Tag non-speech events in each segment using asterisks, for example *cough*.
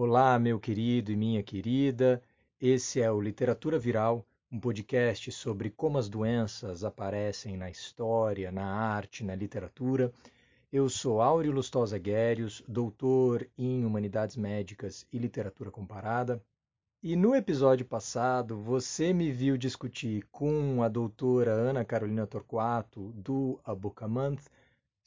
Olá, meu querido e minha querida. Esse é o Literatura Viral, um podcast sobre como as doenças aparecem na história, na arte, na literatura. Eu sou Áureo Lustosa Guérios, doutor em Humanidades Médicas e Literatura Comparada. E no episódio passado, você me viu discutir com a doutora Ana Carolina Torquato, do A Book a Month,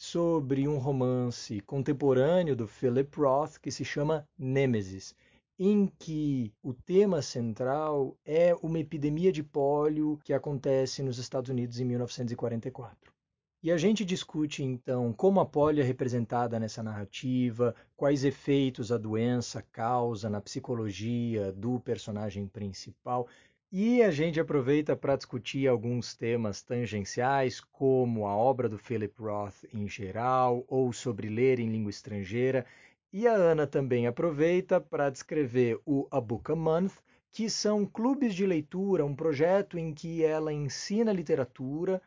sobre um romance contemporâneo do Philip Roth que se chama Nêmesis, em que o tema central é uma epidemia de pólio que acontece nos Estados Unidos em 1944. E a gente discute então como a polio é representada nessa narrativa, quais efeitos a doença causa na psicologia do personagem principal e a gente aproveita para discutir alguns temas tangenciais, como a obra do Philip Roth em geral, ou sobre ler em língua estrangeira. E a Ana também aproveita para descrever o A Book a Month, que são clubes de leitura, um projeto em que ela ensina literatura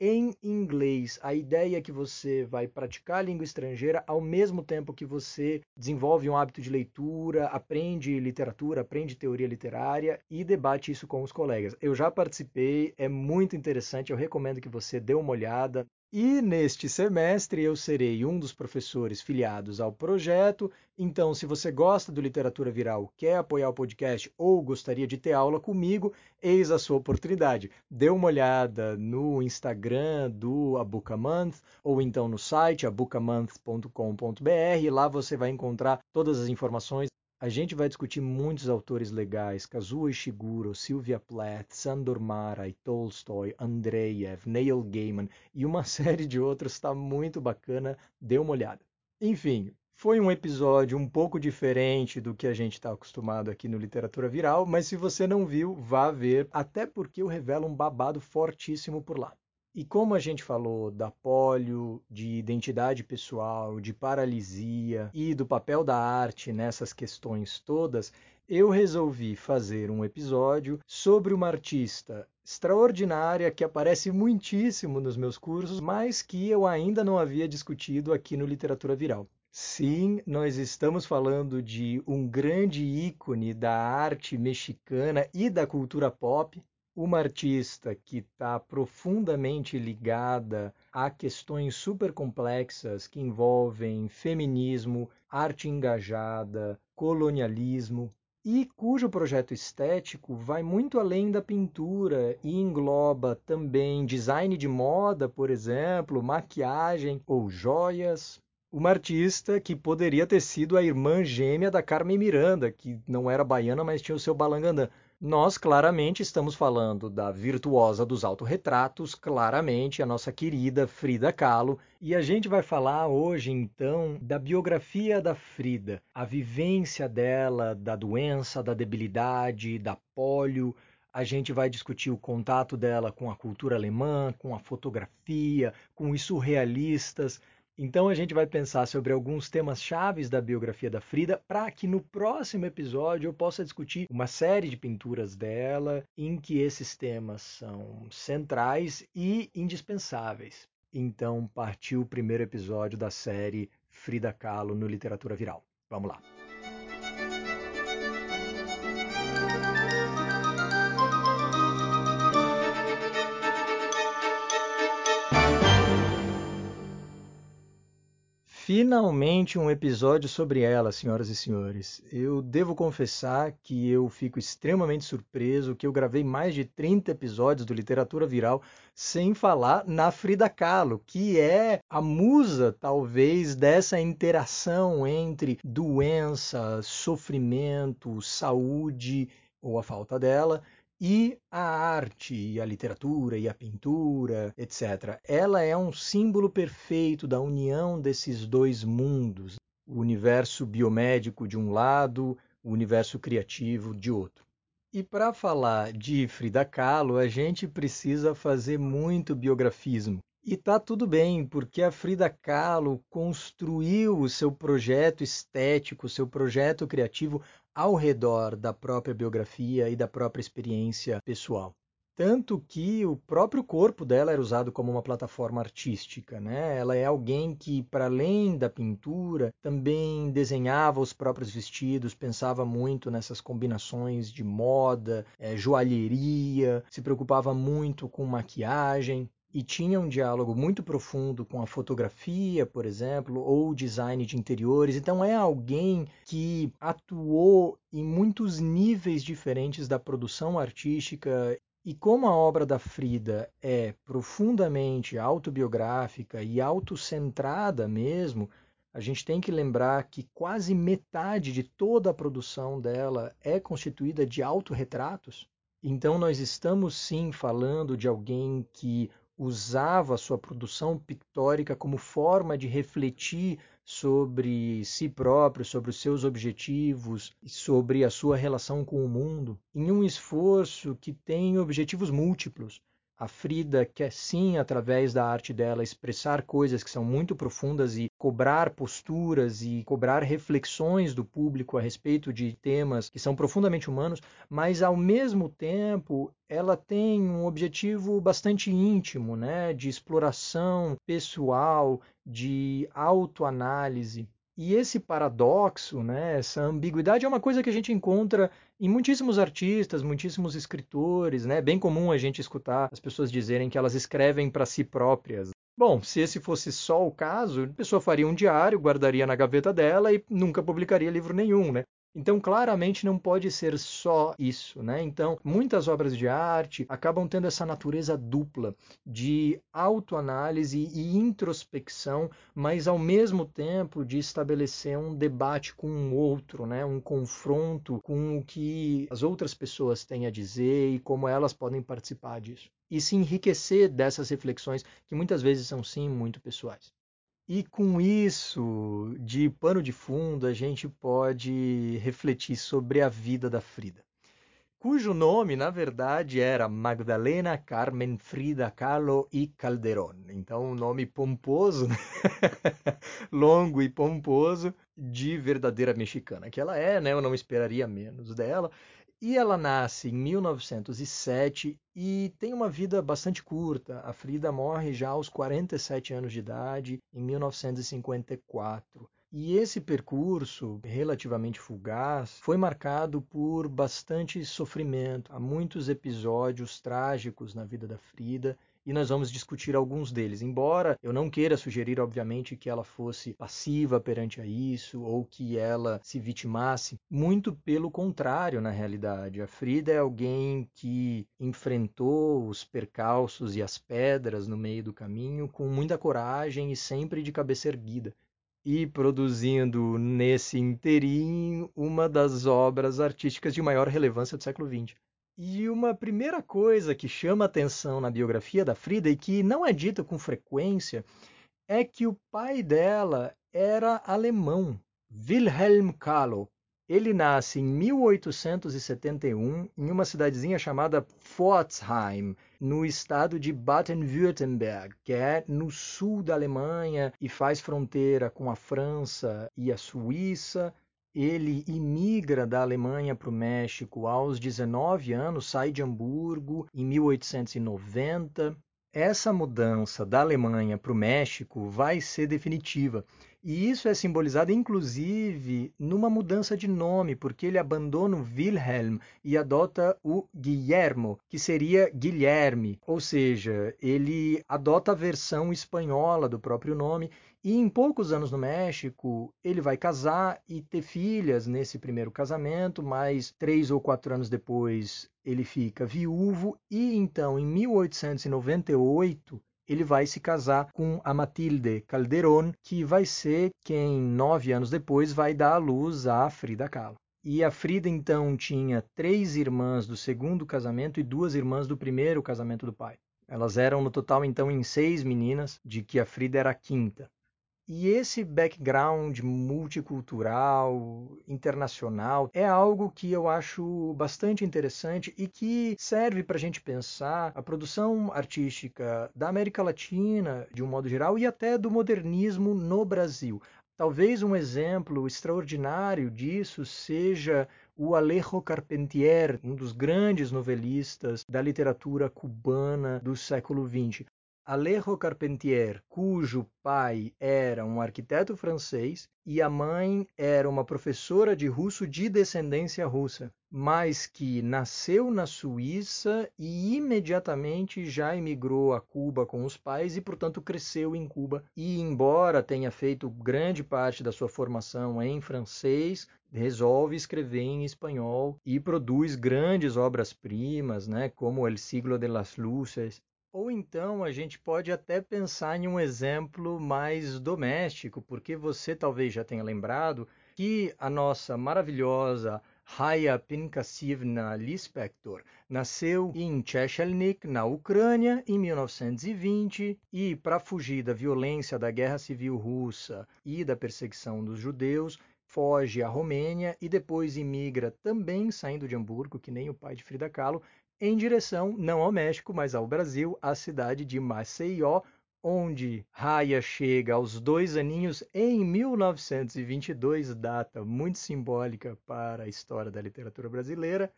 em inglês. A ideia é que você vai praticar a língua estrangeira ao mesmo tempo que você desenvolve um hábito de leitura, aprende literatura, aprende teoria literária e debate isso com os colegas. Eu já participei, é muito interessante, eu recomendo que você dê uma olhada. E neste semestre eu serei um dos professores filiados ao projeto. Então, se você gosta do Literatura Viral, quer apoiar o podcast ou gostaria de ter aula comigo, eis a sua oportunidade. Dê uma olhada no Instagram do A Month ou então no site abucamonth.com.br. Lá você vai encontrar todas as informações a gente vai discutir muitos autores legais, Kazuo Ishiguro, Sylvia Plath, Sandor Marai, Tolstói, Andreev, Neil Gaiman e uma *laughs* série de outros, está muito bacana, dê uma olhada. Enfim, foi um episódio um pouco diferente do que a gente está acostumado aqui no Literatura Viral, mas se você não viu, vá ver, até porque eu revelo um babado fortíssimo por lá. E como a gente falou da polio, de identidade pessoal, de paralisia e do papel da arte nessas questões todas, eu resolvi fazer um episódio sobre uma artista extraordinária que aparece muitíssimo nos meus cursos, mas que eu ainda não havia discutido aqui no Literatura Viral. Sim, nós estamos falando de um grande ícone da arte mexicana e da cultura pop, uma artista que está profundamente ligada a questões super complexas que envolvem feminismo, arte engajada, colonialismo, e cujo projeto estético vai muito além da pintura e engloba também design de moda, por exemplo, maquiagem ou joias. Uma artista que poderia ter sido a irmã gêmea da Carmen Miranda, que não era baiana, mas tinha o seu balangandã. Nós claramente estamos falando da virtuosa dos autorretratos, claramente a nossa querida Frida Kahlo, e a gente vai falar hoje então da biografia da Frida, a vivência dela, da doença, da debilidade, da polio. A gente vai discutir o contato dela com a cultura alemã, com a fotografia, com os surrealistas. Então a gente vai pensar sobre alguns temas chaves da biografia da Frida para que no próximo episódio eu possa discutir uma série de pinturas dela em que esses temas são centrais e indispensáveis. Então partiu o primeiro episódio da série Frida Kahlo no Literatura Viral. Vamos lá. Finalmente um episódio sobre ela, senhoras e senhores. Eu devo confessar que eu fico extremamente surpreso que eu gravei mais de 30 episódios do Literatura Viral sem falar na Frida Kahlo, que é a musa, talvez, dessa interação entre doença, sofrimento, saúde ou a falta dela e a arte, e a literatura, e a pintura, etc. Ela é um símbolo perfeito da união desses dois mundos, o universo biomédico de um lado, o universo criativo de outro. E para falar de Frida Kahlo, a gente precisa fazer muito biografismo. E tá tudo bem, porque a Frida Kahlo construiu o seu projeto estético, o seu projeto criativo ao redor da própria biografia e da própria experiência pessoal. Tanto que o próprio corpo dela era usado como uma plataforma artística. Né? Ela é alguém que, para além da pintura, também desenhava os próprios vestidos, pensava muito nessas combinações de moda, é, joalheria, se preocupava muito com maquiagem e tinha um diálogo muito profundo com a fotografia, por exemplo, ou o design de interiores. Então é alguém que atuou em muitos níveis diferentes da produção artística e como a obra da Frida é profundamente autobiográfica e autocentrada mesmo, a gente tem que lembrar que quase metade de toda a produção dela é constituída de autorretratos. Então nós estamos sim falando de alguém que usava sua produção pictórica como forma de refletir sobre si próprio, sobre os seus objetivos, sobre a sua relação com o mundo, em um esforço que tem objetivos múltiplos. A Frida quer sim, através da arte dela, expressar coisas que são muito profundas e cobrar posturas e cobrar reflexões do público a respeito de temas que são profundamente humanos, mas ao mesmo tempo ela tem um objetivo bastante íntimo, né, de exploração pessoal, de autoanálise. E esse paradoxo, né, essa ambiguidade é uma coisa que a gente encontra em muitíssimos artistas, muitíssimos escritores, né? Bem comum a gente escutar as pessoas dizerem que elas escrevem para si próprias. Bom, se esse fosse só o caso, a pessoa faria um diário, guardaria na gaveta dela e nunca publicaria livro nenhum, né? Então, claramente não pode ser só isso, né? Então, muitas obras de arte acabam tendo essa natureza dupla de autoanálise e introspecção, mas ao mesmo tempo de estabelecer um debate com o outro, né? Um confronto com o que as outras pessoas têm a dizer e como elas podem participar disso. E se enriquecer dessas reflexões que muitas vezes são sim muito pessoais. E com isso, de pano de fundo, a gente pode refletir sobre a vida da Frida, cujo nome, na verdade, era Magdalena Carmen Frida Kahlo e Calderón. Então, um nome pomposo, né? *laughs* longo e pomposo, de verdadeira mexicana que ela é, né? Eu não esperaria menos dela. E ela nasce em 1907 e tem uma vida bastante curta. A Frida morre já aos 47 anos de idade, em 1954. E esse percurso, relativamente fugaz, foi marcado por bastante sofrimento. Há muitos episódios trágicos na vida da Frida e nós vamos discutir alguns deles. Embora eu não queira sugerir, obviamente, que ela fosse passiva perante a isso ou que ela se vitimasse, muito pelo contrário, na realidade. A Frida é alguém que enfrentou os percalços e as pedras no meio do caminho com muita coragem e sempre de cabeça erguida e produzindo nesse inteirinho uma das obras artísticas de maior relevância do século XX. E uma primeira coisa que chama atenção na biografia da Frida e que não é dita com frequência é que o pai dela era alemão, Wilhelm Kahlo. Ele nasce em 1871 em uma cidadezinha chamada Pforzheim, no estado de Baden-Württemberg, que é no sul da Alemanha e faz fronteira com a França e a Suíça ele imigra da Alemanha para o México aos 19 anos, sai de Hamburgo em 1890. Essa mudança da Alemanha para o México vai ser definitiva. E isso é simbolizado inclusive numa mudança de nome, porque ele abandona o Wilhelm e adota o Guillermo, que seria Guilherme, ou seja, ele adota a versão espanhola do próprio nome e em poucos anos no México, ele vai casar e ter filhas nesse primeiro casamento, mas três ou quatro anos depois ele fica viúvo e então, em 1898, ele vai se casar com a Matilde Calderón, que vai ser quem, nove anos depois, vai dar à luz a Frida Kahlo. E a Frida, então, tinha três irmãs do segundo casamento e duas irmãs do primeiro casamento do pai. Elas eram, no total, então, em seis meninas, de que a Frida era a quinta. E esse background multicultural, internacional, é algo que eu acho bastante interessante e que serve para a gente pensar a produção artística da América Latina, de um modo geral, e até do modernismo no Brasil. Talvez um exemplo extraordinário disso seja o Alejo Carpentier, um dos grandes novelistas da literatura cubana do século XX. Alejo Carpentier, cujo pai era um arquiteto francês e a mãe era uma professora de russo de descendência russa, mas que nasceu na Suíça e imediatamente já emigrou a Cuba com os pais e, portanto, cresceu em Cuba. E, embora tenha feito grande parte da sua formação em francês, resolve escrever em espanhol e produz grandes obras-primas, né, como El Siglo de las Luces, ou então a gente pode até pensar em um exemplo mais doméstico, porque você talvez já tenha lembrado que a nossa maravilhosa Haya Pinkassivna Lispector nasceu em Chechelnik, na Ucrânia, em 1920 e, para fugir da violência da Guerra Civil Russa e da perseguição dos judeus, foge à Romênia e depois imigra também saindo de Hamburgo, que nem o pai de Frida Kahlo, em direção não ao México, mas ao Brasil, à cidade de Maceió, onde Raya chega aos dois aninhos em 1922, data muito simbólica para a história da literatura brasileira,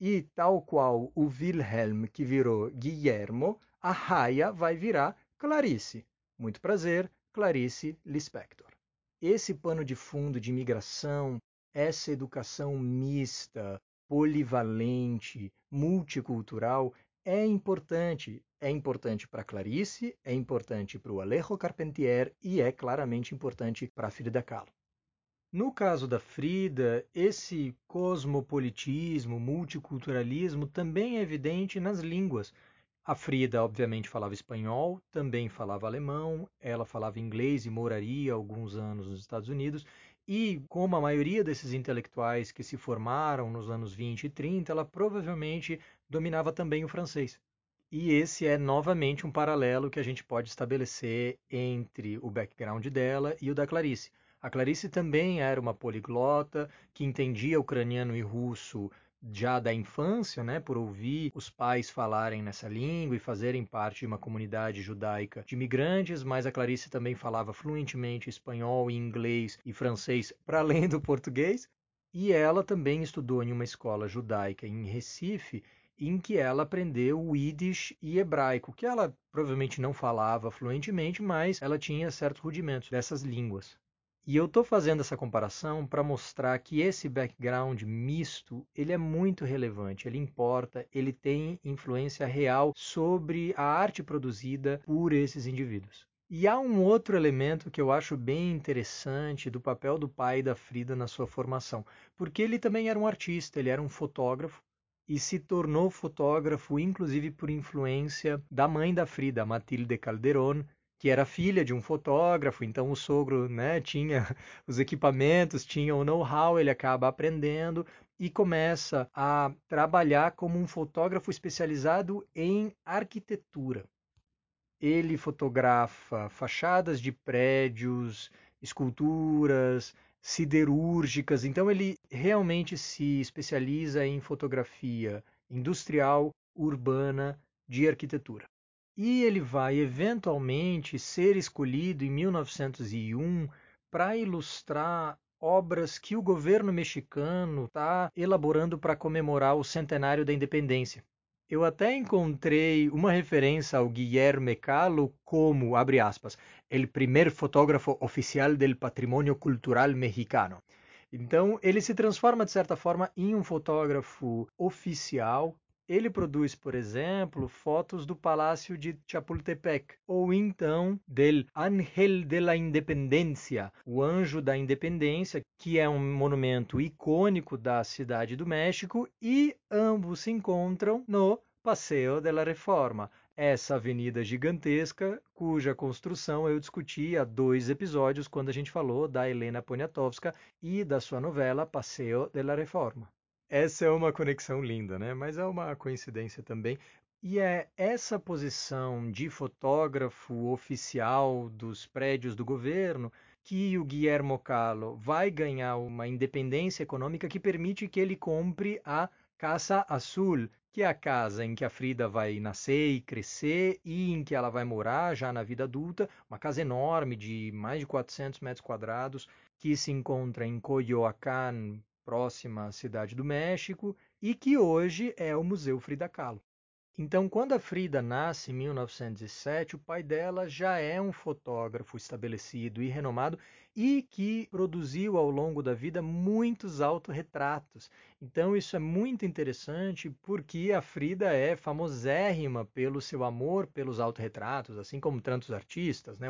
e tal qual o Wilhelm que virou Guillermo, a Raya vai virar Clarice. Muito prazer, Clarice Lispector. Esse pano de fundo de imigração, essa educação mista, polivalente, multicultural, é importante. É importante para Clarice, é importante para o Alejo Carpentier e é claramente importante para Frida Kahlo. No caso da Frida, esse cosmopolitismo, multiculturalismo também é evidente nas línguas. A Frida, obviamente, falava espanhol, também falava alemão, ela falava inglês e moraria alguns anos nos Estados Unidos, e como a maioria desses intelectuais que se formaram nos anos 20 e 30, ela provavelmente dominava também o francês. E esse é novamente um paralelo que a gente pode estabelecer entre o background dela e o da Clarice. A Clarice também era uma poliglota que entendia ucraniano e russo já da infância, né, por ouvir os pais falarem nessa língua e fazerem parte de uma comunidade judaica de imigrantes, mas a Clarice também falava fluentemente espanhol, inglês e francês *laughs* para além do português. E ela também estudou em uma escola judaica em Recife, em que ela aprendeu o Yiddish e hebraico, que ela provavelmente não falava fluentemente, mas ela tinha certos rudimentos dessas línguas. E eu estou fazendo essa comparação para mostrar que esse background misto ele é muito relevante, ele importa, ele tem influência real sobre a arte produzida por esses indivíduos. E há um outro elemento que eu acho bem interessante do papel do pai da Frida na sua formação, porque ele também era um artista, ele era um fotógrafo e se tornou fotógrafo inclusive por influência da mãe da Frida, Matilde Calderón, que era filha de um fotógrafo, então o sogro né, tinha *laughs* os equipamentos, tinha o know-how, ele acaba aprendendo e começa a trabalhar como um fotógrafo especializado em arquitetura. Ele fotografa fachadas de prédios, esculturas, siderúrgicas, então ele realmente se especializa em fotografia industrial, urbana, de arquitetura e ele vai eventualmente ser escolhido em 1901 para ilustrar obras que o governo mexicano está elaborando para comemorar o centenário da independência. Eu até encontrei uma referência ao Guilherme Calo como, abre aspas, el primer fotógrafo oficial del patrimonio cultural mexicano. Então, ele se transforma, de certa forma, em um fotógrafo oficial ele produz, por exemplo, fotos do Palácio de Chapultepec, ou então del Ángel de la Independencia, o Anjo da Independência, que é um monumento icônico da cidade do México, e ambos se encontram no Passeio de la Reforma, essa avenida gigantesca cuja construção eu discuti há dois episódios quando a gente falou da Helena Poniatowska e da sua novela Passeio de la Reforma. Essa é uma conexão linda, né? Mas é uma coincidência também. E é essa posição de fotógrafo oficial dos prédios do governo que o Guillermo Calo vai ganhar uma independência econômica que permite que ele compre a Casa Azul, que é a casa em que a Frida vai nascer e crescer e em que ela vai morar já na vida adulta, uma casa enorme de mais de 400 metros quadrados, que se encontra em Coyoacán, próxima à cidade do México, e que hoje é o Museu Frida Kahlo. Então, quando a Frida nasce em 1907, o pai dela já é um fotógrafo estabelecido e renomado e que produziu ao longo da vida muitos autorretratos. Então, isso é muito interessante porque a Frida é famosérrima pelo seu amor pelos autorretratos, assim como tantos artistas, né?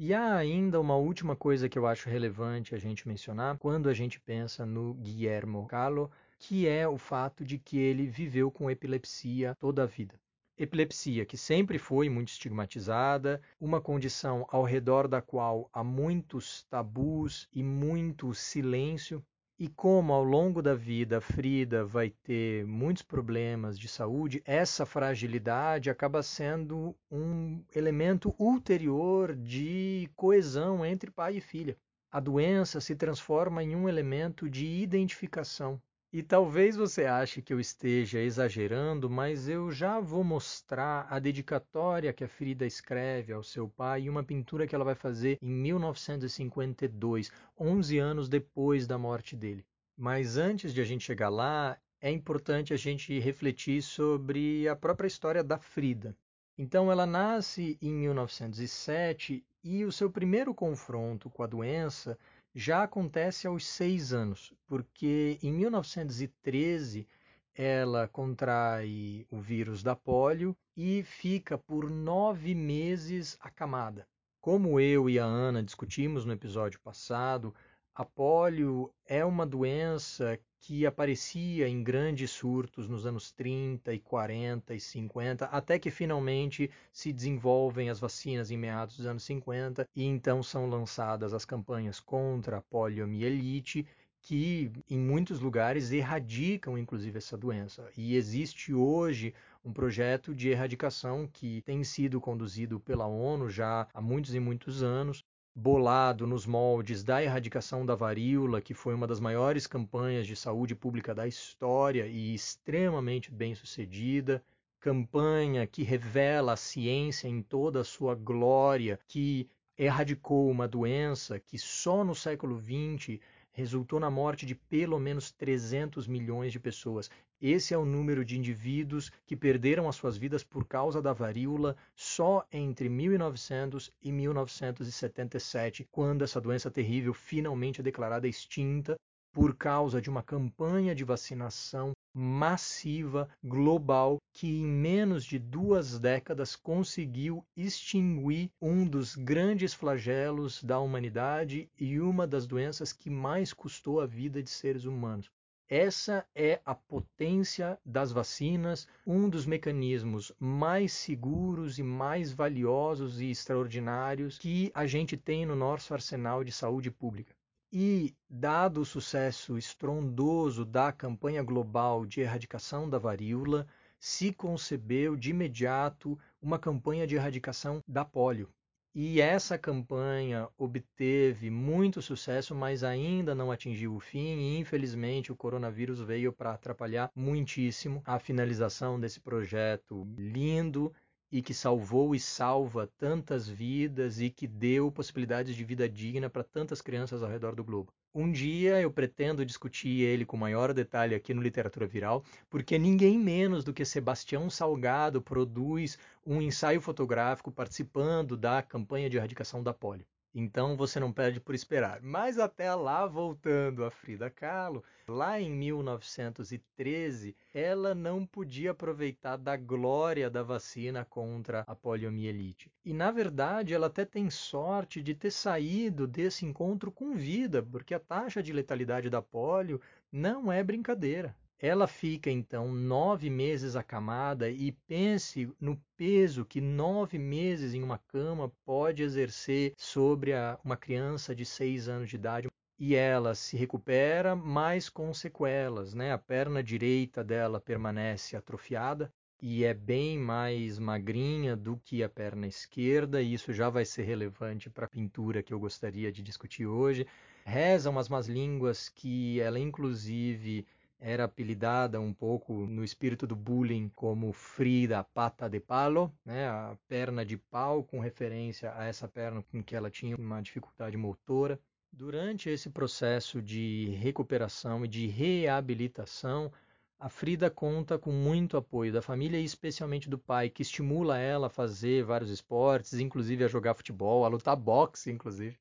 E há ainda uma última coisa que eu acho relevante a gente mencionar quando a gente pensa no Guillermo Kahlo, que é o fato de que ele viveu com epilepsia toda a vida. Epilepsia, que sempre foi muito estigmatizada, uma condição ao redor da qual há muitos tabus e muito silêncio, e como ao longo da vida Frida vai ter muitos problemas de saúde, essa fragilidade acaba sendo um elemento ulterior de coesão entre pai e filha. A doença se transforma em um elemento de identificação e talvez você ache que eu esteja exagerando, mas eu já vou mostrar a dedicatória que a Frida escreve ao seu pai em uma pintura que ela vai fazer em 1952, 11 anos depois da morte dele. Mas antes de a gente chegar lá, é importante a gente refletir sobre a própria história da Frida. Então, ela nasce em 1907 e o seu primeiro confronto com a doença já acontece aos seis anos, porque em 1913 ela contrai o vírus da polio e fica por nove meses acamada. Como eu e a Ana discutimos no episódio passado, a polio é uma doença que aparecia em grandes surtos nos anos 30 e 40 e 50, até que finalmente se desenvolvem as vacinas em meados dos anos 50 e então são lançadas as campanhas contra a poliomielite, que em muitos lugares erradicam inclusive essa doença. E existe hoje um projeto de erradicação que tem sido conduzido pela ONU já há muitos e muitos anos, bolado nos moldes da erradicação da varíola, que foi uma das maiores campanhas de saúde pública da história e extremamente bem sucedida. Campanha que revela a ciência em toda a sua glória, que erradicou uma doença que só no século XX resultou na morte de pelo menos 300 milhões de pessoas. Esse é o número de indivíduos que perderam as suas vidas por causa da varíola só entre 1900 e 1977, quando essa doença terrível finalmente é declarada extinta por causa de uma campanha de vacinação massiva, global, que em menos de duas décadas conseguiu extinguir um dos grandes flagelos da humanidade e uma das doenças que mais custou a vida de seres humanos. Essa é a potência das vacinas, um dos mecanismos mais seguros e mais valiosos e extraordinários que a gente tem no nosso arsenal de saúde pública. E, dado o sucesso estrondoso da campanha global de erradicação da varíola, se concebeu de imediato uma campanha de erradicação da polio. E essa campanha obteve muito sucesso, mas ainda não atingiu o fim, e infelizmente o coronavírus veio para atrapalhar muitíssimo a finalização desse projeto lindo e que salvou e salva tantas vidas e que deu possibilidades de vida digna para tantas crianças ao redor do globo. Um dia eu pretendo discutir ele com maior detalhe aqui no Literatura Viral, porque ninguém menos do que Sebastião Salgado produz um ensaio fotográfico participando da campanha de erradicação da polio. Então você não perde por esperar. Mas até lá, voltando a Frida Kahlo, lá em 1913, ela não podia aproveitar da glória da vacina contra a poliomielite. E na verdade, ela até tem sorte de ter saído desse encontro com vida, porque a taxa de letalidade da polio não é brincadeira. Ela fica então nove meses acamada e pense no peso que nove meses em uma cama pode exercer sobre a, uma criança de seis anos de idade. E ela se recupera, mas com sequelas, né? A perna direita dela permanece atrofiada e é bem mais magrinha do que a perna esquerda, e isso já vai ser relevante para a pintura que eu gostaria de discutir hoje. Rezam as más línguas que ela, inclusive, era apelidada um pouco no espírito do bullying como Frida Pata de Palo, né, a perna de pau, com referência a essa perna com que ela tinha uma dificuldade motora. Durante esse processo de recuperação e de reabilitação, a Frida conta com muito apoio da família e especialmente do pai, que estimula ela a fazer vários esportes, inclusive a jogar futebol, a lutar boxe, inclusive.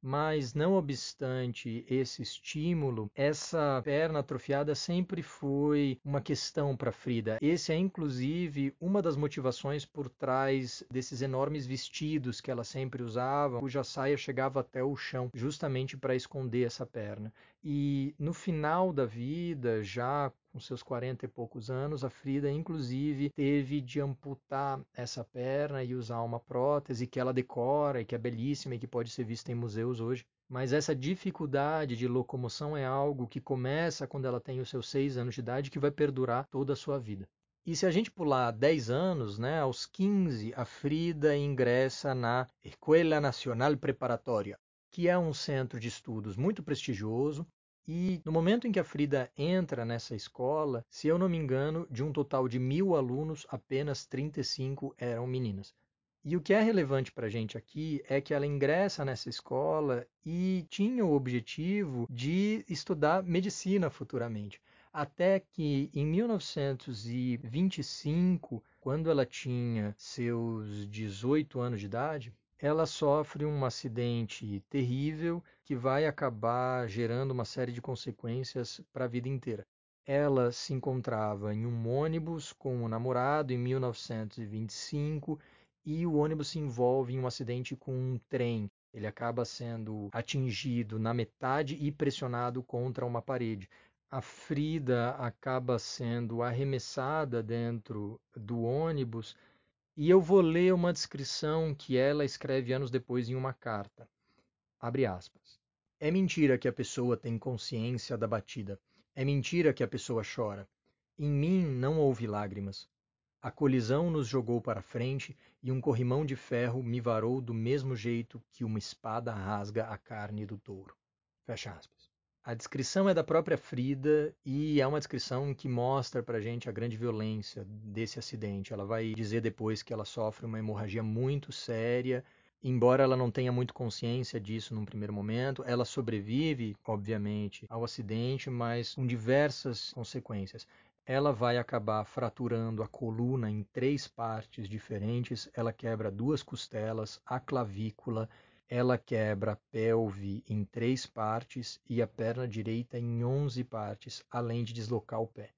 Mas, não obstante esse estímulo, essa perna atrofiada sempre foi uma questão para Frida. Esse é, inclusive, uma das motivações por trás desses enormes vestidos que ela sempre usava, cuja saia chegava até o chão, justamente para esconder essa perna. E no final da vida, já com seus 40 e poucos anos, a Frida, inclusive, teve de amputar essa perna e usar uma prótese que ela decora e que é belíssima e que pode ser vista em museus hoje. Mas essa dificuldade de locomoção é algo que começa quando ela tem os seus 6 anos de idade que vai perdurar toda a sua vida. E se a gente pular 10 anos, né, aos 15, a Frida ingressa na Escola Nacional Preparatória, que é um centro de estudos muito prestigioso, e no momento em que a Frida entra nessa escola, se eu não me engano, de um total de mil alunos, apenas 35 eram meninas. E o que é relevante para a gente aqui é que ela ingressa nessa escola e tinha o objetivo de estudar medicina futuramente. Até que em 1925, quando ela tinha seus 18 anos de idade, ela sofre um acidente terrível que vai acabar gerando uma série de consequências para a vida inteira. Ela se encontrava em um ônibus com um namorado em 1925 e o ônibus se envolve em um acidente com um trem. Ele acaba sendo atingido na metade e pressionado contra uma parede. A Frida acaba sendo arremessada dentro do ônibus e eu vou ler uma descrição que ela escreve anos depois em uma carta. Abre aspas. É mentira que a pessoa tem consciência da batida. É mentira que a pessoa chora. Em mim não houve lágrimas. A colisão nos jogou para frente e um corrimão de ferro me varou do mesmo jeito que uma espada rasga a carne do touro. Fecha aspas. A descrição é da própria Frida e é uma descrição que mostra pra gente a grande violência desse acidente. Ela vai dizer depois que ela sofre uma hemorragia muito séria, embora ela não tenha muito consciência disso num primeiro momento. Ela sobrevive, obviamente, ao acidente, mas com diversas consequências. Ela vai acabar fraturando a coluna em três partes diferentes, ela quebra duas costelas, a clavícula ela quebra a pelve em três partes e a perna direita em onze partes, além de deslocar o pé.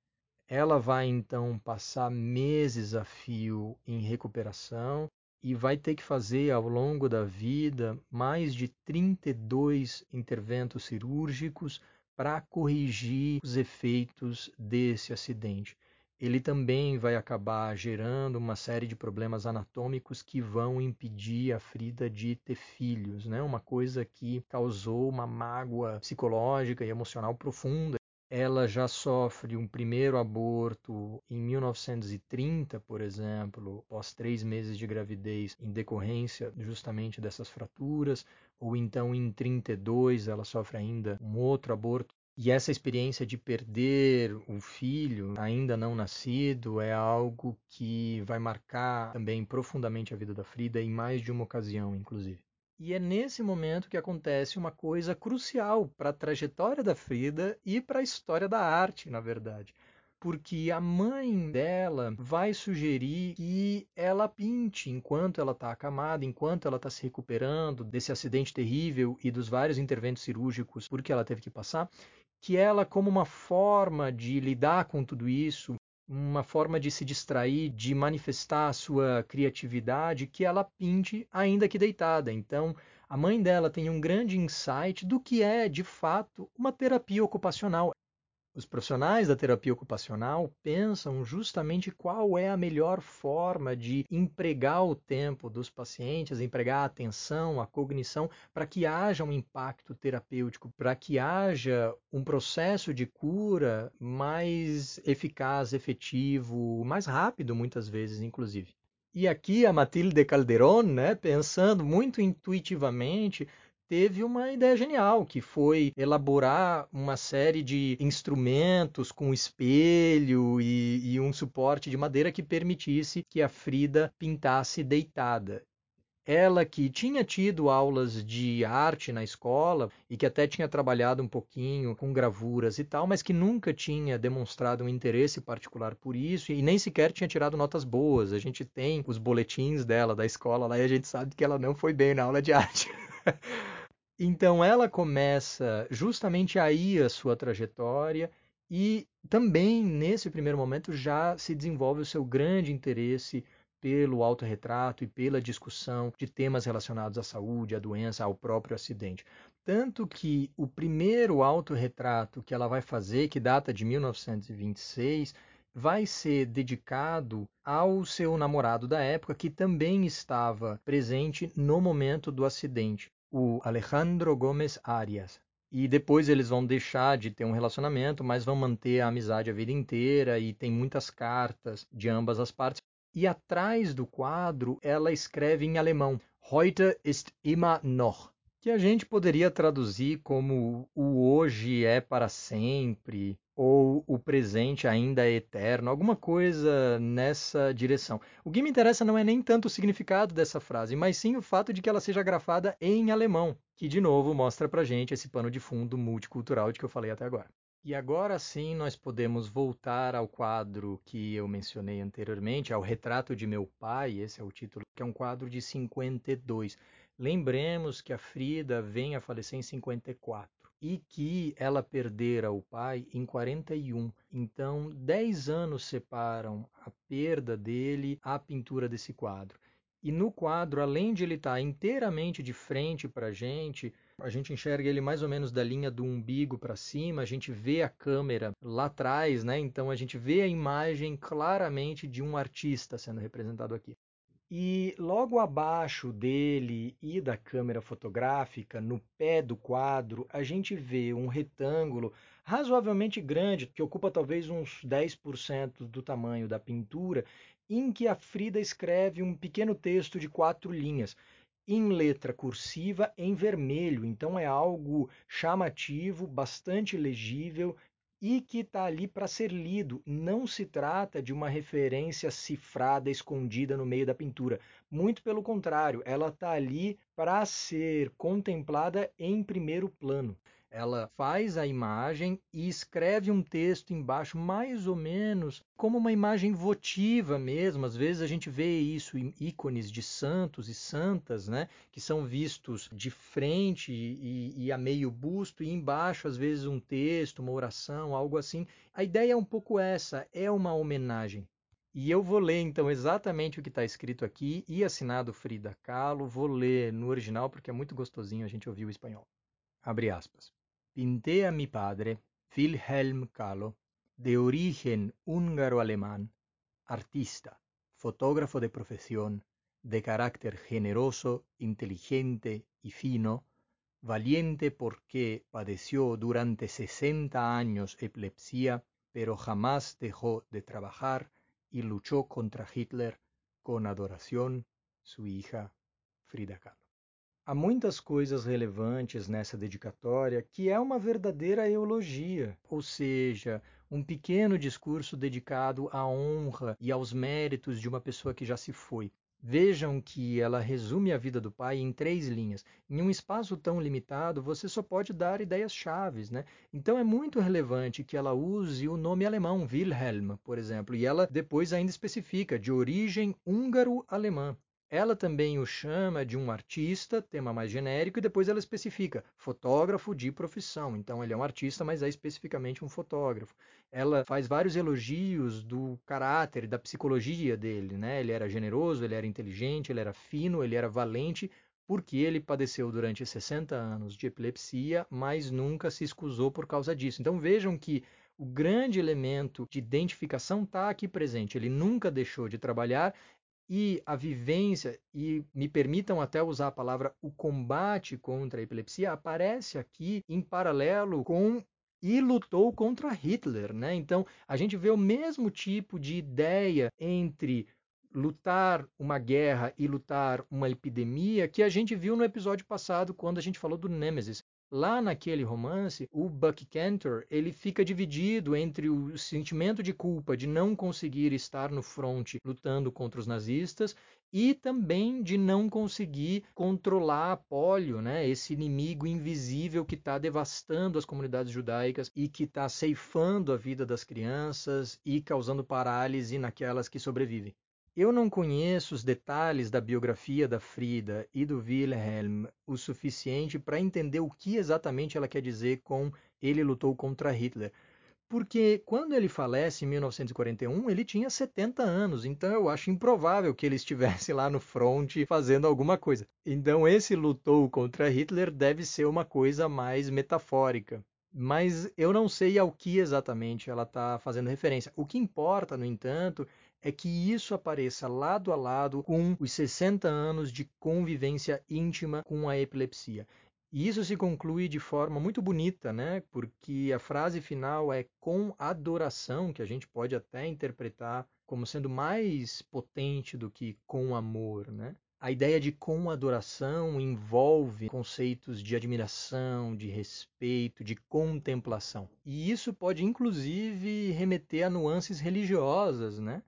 Ela vai então passar meses a fio em recuperação e vai ter que fazer ao longo da vida mais de 32 interventos cirúrgicos para corrigir os efeitos desse acidente ele também vai acabar gerando uma série de problemas anatômicos que vão impedir a Frida de ter filhos, né? Uma coisa que causou uma mágoa psicológica e emocional profunda. Ela já sofre um primeiro aborto em 1930, por exemplo, após três meses de gravidez, em decorrência justamente dessas fraturas, ou então em 32 ela sofre ainda um outro aborto e essa experiência de perder um filho ainda não nascido é algo que vai marcar também profundamente a vida da Frida em mais de uma ocasião, inclusive. E é nesse momento que acontece uma coisa crucial para a trajetória da Frida e para a história da arte, na verdade porque a mãe dela vai sugerir que ela pinte enquanto ela está acamada, enquanto ela está se recuperando desse acidente terrível e dos vários interventos cirúrgicos por que ela teve que passar, que ela, como uma forma de lidar com tudo isso, uma forma de se distrair, de manifestar a sua criatividade, que ela pinte ainda que deitada. Então, a mãe dela tem um grande insight do que é, de fato, uma terapia ocupacional. Os profissionais da terapia ocupacional pensam justamente qual é a melhor forma de empregar o tempo dos pacientes, empregar a atenção, a cognição, para que haja um impacto terapêutico, para que haja um processo de cura mais eficaz, efetivo, mais rápido, muitas vezes, inclusive. E aqui a Matilde Calderon, né, pensando muito intuitivamente, teve uma ideia genial, que foi elaborar uma série de instrumentos com espelho e, e um suporte de madeira que permitisse que a Frida pintasse deitada. Ela que tinha tido aulas de arte na escola e que até tinha trabalhado um pouquinho com gravuras e tal, mas que nunca tinha demonstrado um interesse particular por isso e nem sequer tinha tirado notas boas. A gente tem os boletins dela da escola lá e a gente sabe que ela não foi bem na aula de arte. *laughs* então ela começa justamente aí a sua trajetória e também nesse primeiro momento já se desenvolve o seu grande interesse pelo autorretrato e pela discussão de temas relacionados à saúde, à doença, ao próprio acidente. Tanto que o primeiro autorretrato que ela vai fazer, que data de 1926, vai ser dedicado ao seu namorado da época, que também estava presente no momento do acidente, o Alejandro Gomes Arias. E depois eles vão deixar de ter um relacionamento, mas vão manter a amizade a vida inteira e tem muitas cartas de ambas as partes. E atrás do quadro ela escreve em alemão: Heute ist immer noch, que a gente poderia traduzir como o hoje é para sempre ou o presente ainda é eterno, alguma coisa nessa direção. O que me interessa não é nem tanto o significado dessa frase, mas sim o fato de que ela seja grafada em alemão, que de novo mostra pra gente esse pano de fundo multicultural de que eu falei até agora. E agora sim nós podemos voltar ao quadro que eu mencionei anteriormente, ao Retrato de Meu Pai, esse é o título, que é um quadro de 52. Lembremos que a Frida vem a falecer em 54 e que ela perdera o pai em 41. Então, 10 anos separam a perda dele à pintura desse quadro. E no quadro, além de ele estar inteiramente de frente para a gente, a gente enxerga ele mais ou menos da linha do umbigo para cima, a gente vê a câmera lá atrás, né? Então a gente vê a imagem claramente de um artista sendo representado aqui. E logo abaixo dele e da câmera fotográfica, no pé do quadro, a gente vê um retângulo razoavelmente grande, que ocupa talvez uns 10% do tamanho da pintura, em que a Frida escreve um pequeno texto de quatro linhas em letra cursiva em vermelho, então é algo chamativo, bastante legível e que está ali para ser lido. Não se trata de uma referência cifrada, escondida no meio da pintura. Muito pelo contrário, ela está ali para ser contemplada em primeiro plano ela faz a imagem e escreve um texto embaixo, mais ou menos como uma imagem votiva mesmo. Às vezes a gente vê isso em ícones de santos e santas, né, que são vistos de frente e, e a meio busto, e embaixo, às vezes, um texto, uma oração, algo assim. A ideia é um pouco essa: é uma homenagem. E eu vou ler então exatamente o que está escrito aqui e assinado Frida Kahlo. Vou ler no original porque é muito gostosinho a gente ouvir o espanhol. Abre aspas. Pinté a mi padre, Wilhelm Kahlo, de origen húngaro-alemán, artista, fotógrafo de profesión, de carácter generoso, inteligente y fino, valiente porque padeció durante 60 años epilepsia, pero jamás dejó de trabajar y luchó contra Hitler con adoración, su hija Frida Kahlo. Há muitas coisas relevantes nessa dedicatória que é uma verdadeira eulogia, ou seja, um pequeno discurso dedicado à honra e aos méritos de uma pessoa que já se foi. Vejam que ela resume a vida do pai em três linhas. Em um espaço tão limitado, você só pode dar ideias chaves, né? Então é muito relevante que ela use o nome alemão, Wilhelm, por exemplo, e ela depois ainda especifica de origem húngaro-alemã. Ela também o chama de um artista, tema mais genérico, e depois ela especifica fotógrafo de profissão. Então ele é um artista, mas é especificamente um fotógrafo. Ela faz vários elogios do caráter, da psicologia dele, né? Ele era generoso, ele era inteligente, ele era fino, ele era valente, porque ele padeceu durante 60 anos de epilepsia, mas nunca se excusou por causa disso. Então vejam que o grande elemento de identificação está aqui presente. Ele nunca deixou de trabalhar e a vivência, e me permitam até usar a palavra o combate contra a epilepsia, aparece aqui em paralelo com e lutou contra Hitler, né? Então, a gente vê o mesmo tipo de ideia entre lutar uma guerra e lutar uma epidemia que a gente viu no episódio passado quando a gente falou do Nemesis. Lá naquele romance, o Buck Cantor, ele fica dividido entre o sentimento de culpa de não conseguir estar no fronte lutando contra os nazistas e também de não conseguir controlar a polio, né? esse inimigo invisível que está devastando as comunidades judaicas e que está ceifando a vida das crianças e causando parálise naquelas que sobrevivem. Eu não conheço os detalhes da biografia da Frida e do Wilhelm o suficiente para entender o que exatamente ela quer dizer com ele lutou contra Hitler. Porque quando ele falece em 1941, ele tinha 70 anos, então eu acho improvável que ele estivesse *laughs* lá no fronte fazendo alguma coisa. Então esse lutou contra Hitler deve ser uma coisa mais metafórica. Mas eu não sei ao que exatamente ela está fazendo referência. O que importa, no entanto, é que isso apareça lado a lado com os 60 anos de convivência íntima com a epilepsia. E isso se conclui de forma muito bonita, né? Porque a frase final é com adoração, que a gente pode até interpretar como sendo mais potente do que com amor, né? A ideia de com adoração envolve conceitos de admiração, de respeito, de contemplação. E isso pode inclusive remeter a nuances religiosas, né?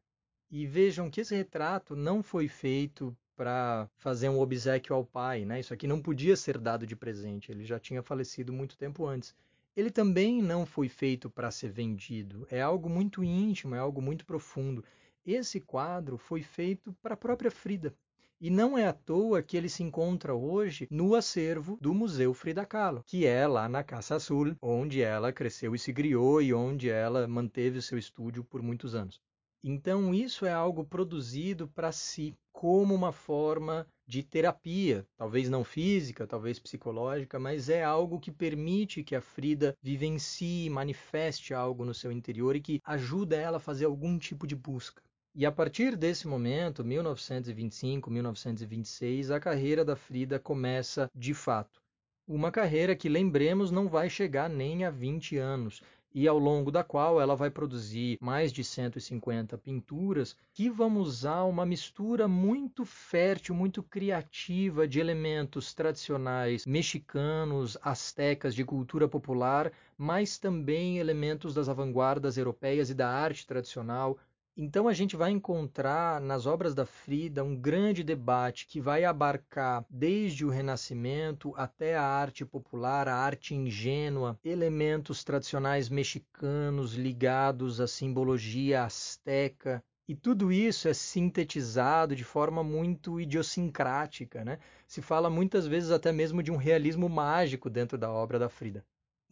E vejam que esse retrato não foi feito para fazer um obsequio ao pai, né? Isso aqui não podia ser dado de presente, ele já tinha falecido muito tempo antes. Ele também não foi feito para ser vendido, é algo muito íntimo, é algo muito profundo. Esse quadro foi feito para a própria Frida. E não é à toa que ele se encontra hoje no acervo do Museu Frida Kahlo, que é lá na Casa Sul, onde ela cresceu e se criou e onde ela manteve seu estúdio por muitos anos. Então, isso é algo produzido para si como uma forma de terapia, talvez não física, talvez psicológica, mas é algo que permite que a Frida vivencie, manifeste algo no seu interior e que ajuda ela a fazer algum tipo de busca. E a partir desse momento, 1925, 1926, a carreira da Frida começa de fato. Uma carreira que, lembremos, não vai chegar nem a 20 anos e ao longo da qual ela vai produzir mais de 150 pinturas que vão usar uma mistura muito fértil, muito criativa de elementos tradicionais mexicanos, astecas, de cultura popular, mas também elementos das vanguardas europeias e da arte tradicional, então a gente vai encontrar nas obras da Frida um grande debate que vai abarcar desde o Renascimento até a arte popular, a arte ingênua, elementos tradicionais mexicanos ligados à simbologia asteca. E tudo isso é sintetizado de forma muito idiosincrática, né? Se fala muitas vezes até mesmo de um realismo mágico dentro da obra da Frida.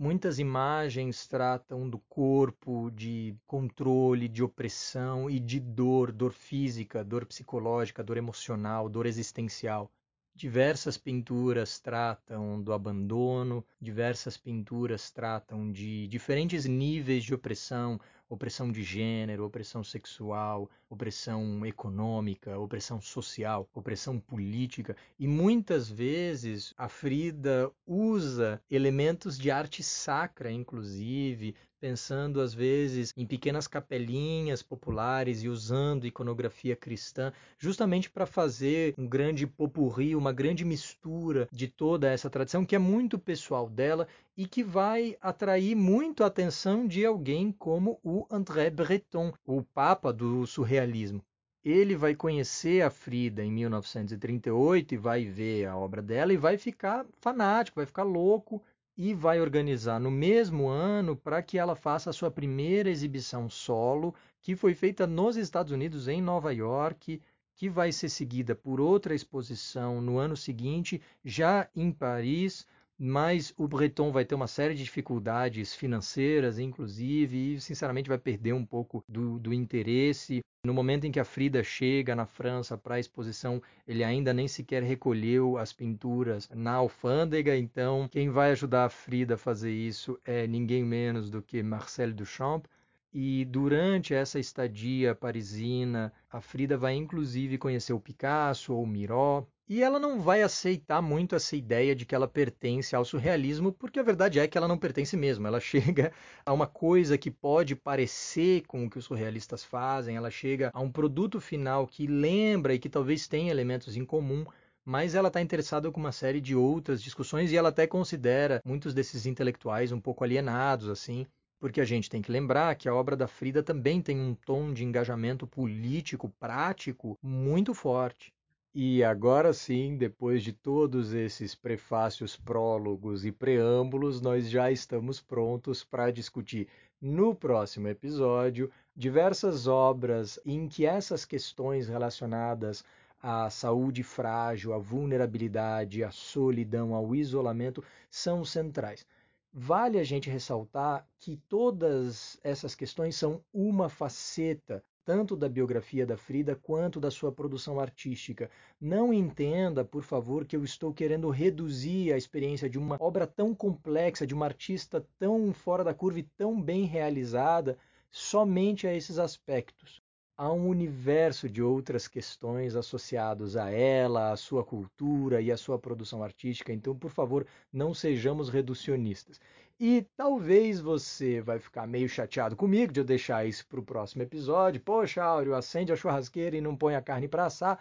Muitas imagens tratam do corpo, de controle, de opressão e de dor, dor física, dor psicológica, dor emocional, dor existencial. Diversas pinturas tratam do abandono, diversas pinturas tratam de diferentes níveis de opressão, opressão de gênero, opressão sexual, opressão econômica, opressão social, opressão política, e muitas vezes a Frida usa elementos de arte sacra, inclusive, pensando às vezes em pequenas capelinhas populares e usando iconografia cristã, justamente para fazer um grande popurri, uma grande mistura de toda essa tradição que é muito pessoal dela e que vai atrair muito a atenção de alguém como o André Breton, o papa do surrealismo. Ele vai conhecer a Frida em 1938 e vai ver a obra dela e vai ficar fanático, vai ficar louco e vai organizar no mesmo ano para que ela faça a sua primeira exibição solo, que foi feita nos Estados Unidos, em Nova York, que vai ser seguida por outra exposição no ano seguinte, já em Paris, mas o Breton vai ter uma série de dificuldades financeiras, inclusive, e sinceramente vai perder um pouco do, do interesse. No momento em que a Frida chega na França para a exposição, ele ainda nem sequer recolheu as pinturas na alfândega, então quem vai ajudar a Frida a fazer isso é ninguém menos do que Marcel Duchamp. E durante essa estadia parisina, a Frida vai inclusive conhecer o Picasso ou o Miró, e ela não vai aceitar muito essa ideia de que ela pertence ao surrealismo, porque a verdade é que ela não pertence mesmo. Ela *laughs* chega a uma coisa que pode parecer com o que os surrealistas fazem, ela chega a um produto final que lembra e que talvez tenha elementos em comum, mas ela está interessada com uma série de outras discussões e ela até considera muitos desses intelectuais um pouco alienados, assim, porque a gente tem que lembrar que a obra da Frida também tem um tom de engajamento político, prático, muito forte. E agora sim, depois de todos esses prefácios, prólogos e preâmbulos, nós já estamos prontos para discutir no próximo episódio diversas obras em que essas questões relacionadas à saúde frágil, à vulnerabilidade, à solidão, ao isolamento são centrais. Vale a gente ressaltar que todas essas questões são uma faceta tanto da biografia da Frida quanto da sua produção artística. Não entenda, por favor, que eu estou querendo reduzir a experiência de uma obra tão complexa, de uma artista tão fora da curva e tão bem realizada, somente a esses aspectos. Há um universo de outras questões associados a ela, a sua cultura e a sua produção artística, então, por favor, não sejamos reducionistas. E talvez você vai ficar meio chateado comigo de eu deixar isso para o próximo episódio. Poxa, Áureo, acende a churrasqueira e não põe a carne para assar.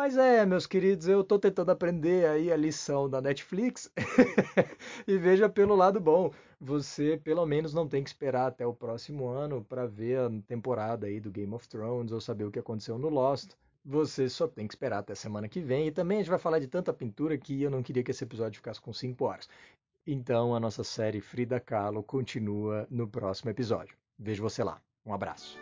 Mas é, meus queridos, eu estou tentando aprender aí a lição da Netflix. *laughs* e veja pelo lado bom, você pelo menos não tem que esperar até o próximo ano para ver a temporada aí do Game of Thrones ou saber o que aconteceu no Lost. Você só tem que esperar até semana que vem. E também a gente vai falar de tanta pintura que eu não queria que esse episódio ficasse com 5 horas. Então a nossa série Frida Kahlo continua no próximo episódio. Vejo você lá. Um abraço.